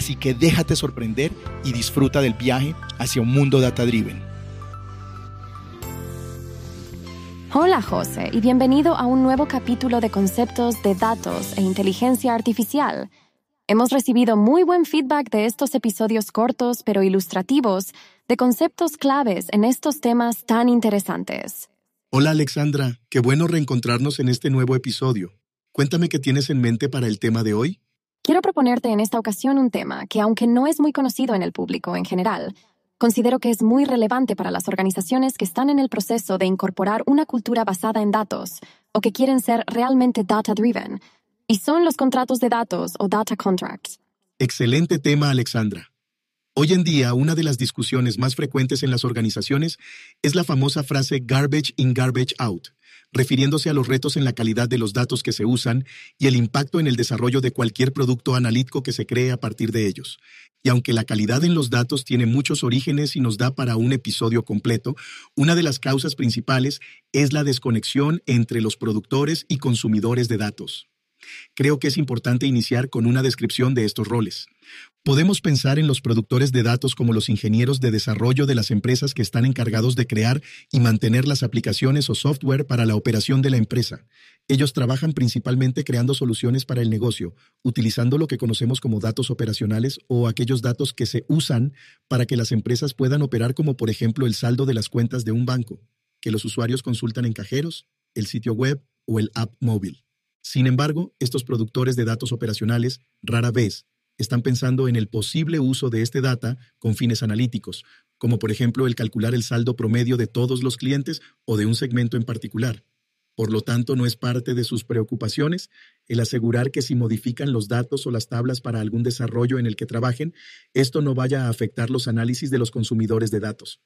Así que déjate sorprender y disfruta del viaje hacia un mundo data driven. Hola José y bienvenido a un nuevo capítulo de conceptos de datos e inteligencia artificial. Hemos recibido muy buen feedback de estos episodios cortos pero ilustrativos de conceptos claves en estos temas tan interesantes. Hola Alexandra, qué bueno reencontrarnos en este nuevo episodio. Cuéntame qué tienes en mente para el tema de hoy. Quiero proponerte en esta ocasión un tema que, aunque no es muy conocido en el público en general, considero que es muy relevante para las organizaciones que están en el proceso de incorporar una cultura basada en datos o que quieren ser realmente data-driven, y son los contratos de datos o data contracts. Excelente tema, Alexandra. Hoy en día, una de las discusiones más frecuentes en las organizaciones es la famosa frase garbage in, garbage out, refiriéndose a los retos en la calidad de los datos que se usan y el impacto en el desarrollo de cualquier producto analítico que se cree a partir de ellos. Y aunque la calidad en los datos tiene muchos orígenes y nos da para un episodio completo, una de las causas principales es la desconexión entre los productores y consumidores de datos. Creo que es importante iniciar con una descripción de estos roles. Podemos pensar en los productores de datos como los ingenieros de desarrollo de las empresas que están encargados de crear y mantener las aplicaciones o software para la operación de la empresa. Ellos trabajan principalmente creando soluciones para el negocio, utilizando lo que conocemos como datos operacionales o aquellos datos que se usan para que las empresas puedan operar como por ejemplo el saldo de las cuentas de un banco, que los usuarios consultan en cajeros, el sitio web o el app móvil. Sin embargo, estos productores de datos operacionales rara vez están pensando en el posible uso de este data con fines analíticos, como por ejemplo el calcular el saldo promedio de todos los clientes o de un segmento en particular. Por lo tanto, no es parte de sus preocupaciones el asegurar que si modifican los datos o las tablas para algún desarrollo en el que trabajen, esto no vaya a afectar los análisis de los consumidores de datos.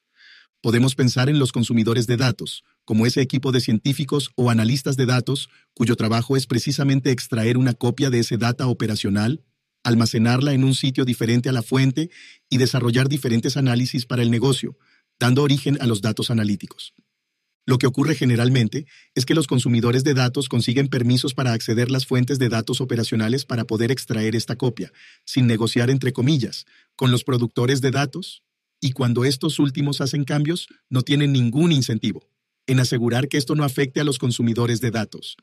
Podemos pensar en los consumidores de datos, como ese equipo de científicos o analistas de datos cuyo trabajo es precisamente extraer una copia de ese data operacional, almacenarla en un sitio diferente a la fuente y desarrollar diferentes análisis para el negocio, dando origen a los datos analíticos. Lo que ocurre generalmente es que los consumidores de datos consiguen permisos para acceder las fuentes de datos operacionales para poder extraer esta copia, sin negociar entre comillas, con los productores de datos, y cuando estos últimos hacen cambios, no tienen ningún incentivo en asegurar que esto no afecte a los consumidores de datos.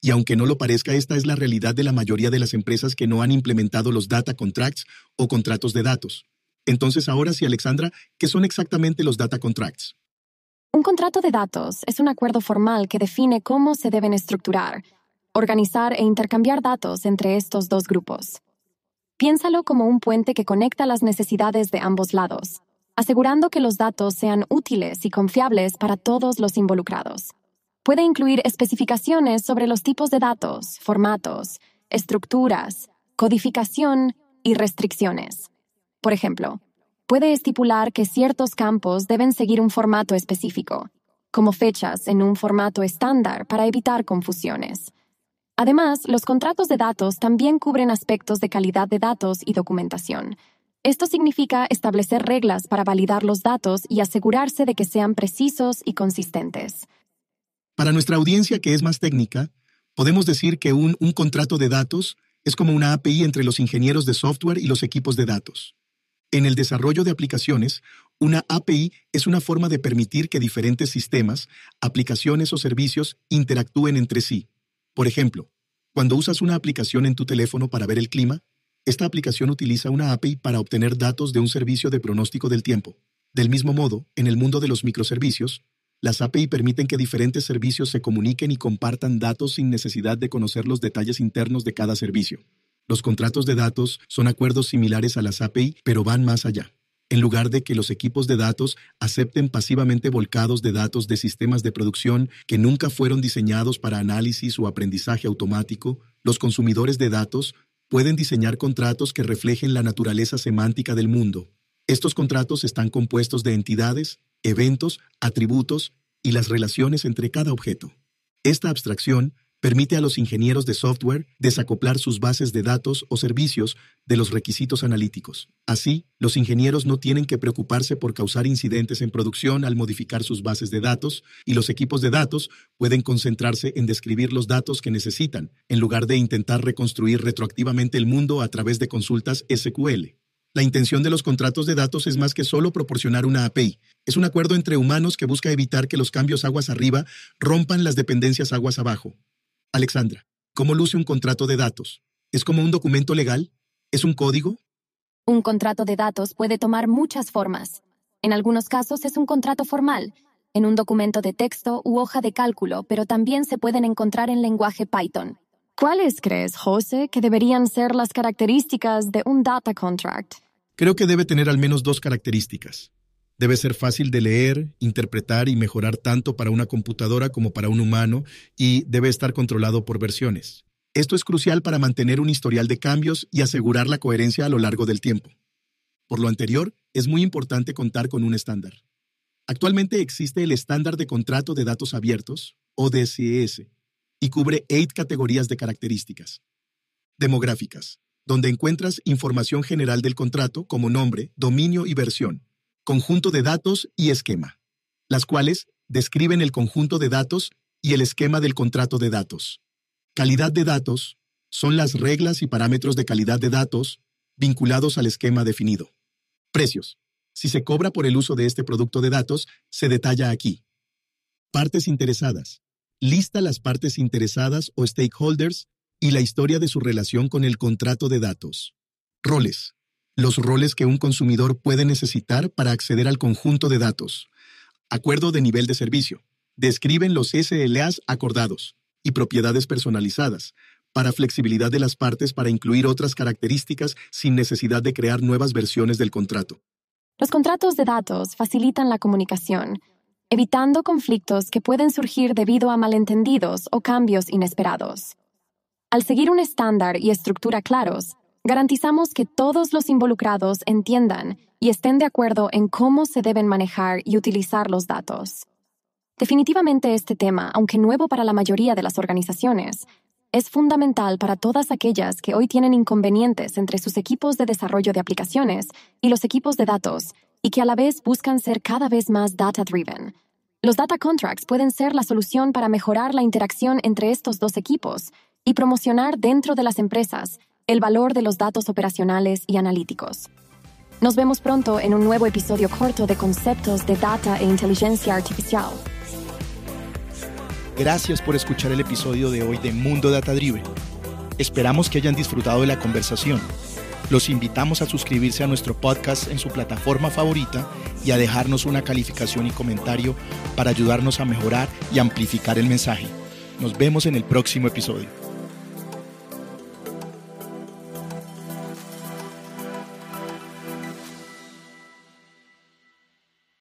Y aunque no lo parezca, esta es la realidad de la mayoría de las empresas que no han implementado los data contracts o contratos de datos. Entonces ahora sí, Alexandra, ¿qué son exactamente los data contracts? Un contrato de datos es un acuerdo formal que define cómo se deben estructurar, organizar e intercambiar datos entre estos dos grupos. Piénsalo como un puente que conecta las necesidades de ambos lados asegurando que los datos sean útiles y confiables para todos los involucrados. Puede incluir especificaciones sobre los tipos de datos, formatos, estructuras, codificación y restricciones. Por ejemplo, puede estipular que ciertos campos deben seguir un formato específico, como fechas en un formato estándar para evitar confusiones. Además, los contratos de datos también cubren aspectos de calidad de datos y documentación, esto significa establecer reglas para validar los datos y asegurarse de que sean precisos y consistentes. Para nuestra audiencia que es más técnica, podemos decir que un, contrato de datos es como una API entre los ingenieros de software y los equipos de datos. En el desarrollo de aplicaciones, una API es una forma de permitir que diferentes sistemas, aplicaciones o servicios interactúen entre sí. Por ejemplo, cuando usas una aplicación en tu teléfono para ver el clima, esta aplicación utiliza una API para obtener datos de un servicio de pronóstico del tiempo. Del mismo modo, en el mundo de los microservicios, las API permiten que diferentes servicios se comuniquen y compartan datos sin necesidad de conocer los detalles internos de cada servicio. Los contratos de datos son acuerdos similares a las API, pero van más allá. En lugar de que los equipos de datos acepten pasivamente volcados de datos de sistemas de producción que nunca fueron diseñados para análisis o aprendizaje automático, los consumidores de datos pueden diseñar contratos que reflejen la naturaleza semántica del mundo, Estos contratos están compuestos de entidades, eventos, atributos y las relaciones entre cada objeto. Esta abstracción permite a los ingenieros de software desacoplar sus bases de datos o servicios de los requisitos analíticos. Así, los ingenieros no tienen que preocuparse por causar incidentes en producción al modificar sus bases de datos y los equipos de datos pueden concentrarse en describir los datos que necesitan, en lugar de intentar reconstruir retroactivamente el mundo a través de consultas SQL. La intención de los contratos de datos es más que solo proporcionar una API. Es un acuerdo entre humanos que busca evitar que los cambios aguas arriba rompan las dependencias aguas abajo. Alexandra, ¿cómo luce un contrato de datos? ¿Es como un documento legal? ¿Es un código? Un contrato de datos puede tomar muchas formas. En algunos casos es un contrato formal, en un documento de texto u hoja de cálculo, pero también se pueden encontrar en lenguaje Python. ¿Cuáles crees, José, que deberían ser las características de un data contract? Creo que debe tener al menos dos características. Debe ser fácil de leer, interpretar y mejorar tanto para una computadora como para un humano y debe estar controlado por versiones. Esto es crucial para mantener un historial de cambios y asegurar la coherencia a lo largo del tiempo. Por lo anterior, es muy importante contar con un estándar. Actualmente existe el estándar de contrato de datos abiertos, ODCS, y cubre 8 categorías de características. Demográficas, donde encuentras información general del contrato como nombre, dominio y versión, conjunto de datos y esquema, las cuales describen el conjunto de datos y el esquema del contrato de datos. Calidad de datos son las reglas y parámetros de calidad de datos vinculados al esquema definido. Precios. Si se cobra por el uso de este producto de datos, se detalla aquí. Partes interesadas. Lista las partes interesadas o stakeholders y la historia de su relación con el contrato de datos. Roles. Los roles que un consumidor puede necesitar para acceder al conjunto de datos. Acuerdo de nivel de servicio. Describen los SLAs acordados y propiedades personalizadas, para flexibilidad de las partes para incluir otras características sin necesidad de crear nuevas versiones del contrato. Los contratos de datos facilitan la comunicación, evitando conflictos que pueden surgir debido a malentendidos o cambios inesperados. Al seguir un estándar y estructura claros, garantizamos que todos los involucrados entiendan y estén de acuerdo en cómo se deben manejar y utilizar los datos. Definitivamente este tema, aunque nuevo para la mayoría de las organizaciones, es fundamental para todas aquellas que hoy tienen inconvenientes entre sus equipos de desarrollo de aplicaciones y los equipos de datos y que a la vez buscan ser cada vez más data-driven. Los data contracts pueden ser la solución para mejorar la interacción entre estos dos equipos y promocionar dentro de las empresas el valor de los datos operacionales y analíticos. Nos vemos pronto en un nuevo episodio corto de conceptos de data e inteligencia artificial. Gracias por escuchar el episodio de hoy de Mundo Data Driven. Esperamos que hayan disfrutado de la conversación. Los invitamos a suscribirse a nuestro podcast en su plataforma favorita y a dejarnos una calificación y comentario para ayudarnos a mejorar y amplificar el mensaje. Nos vemos en el próximo episodio.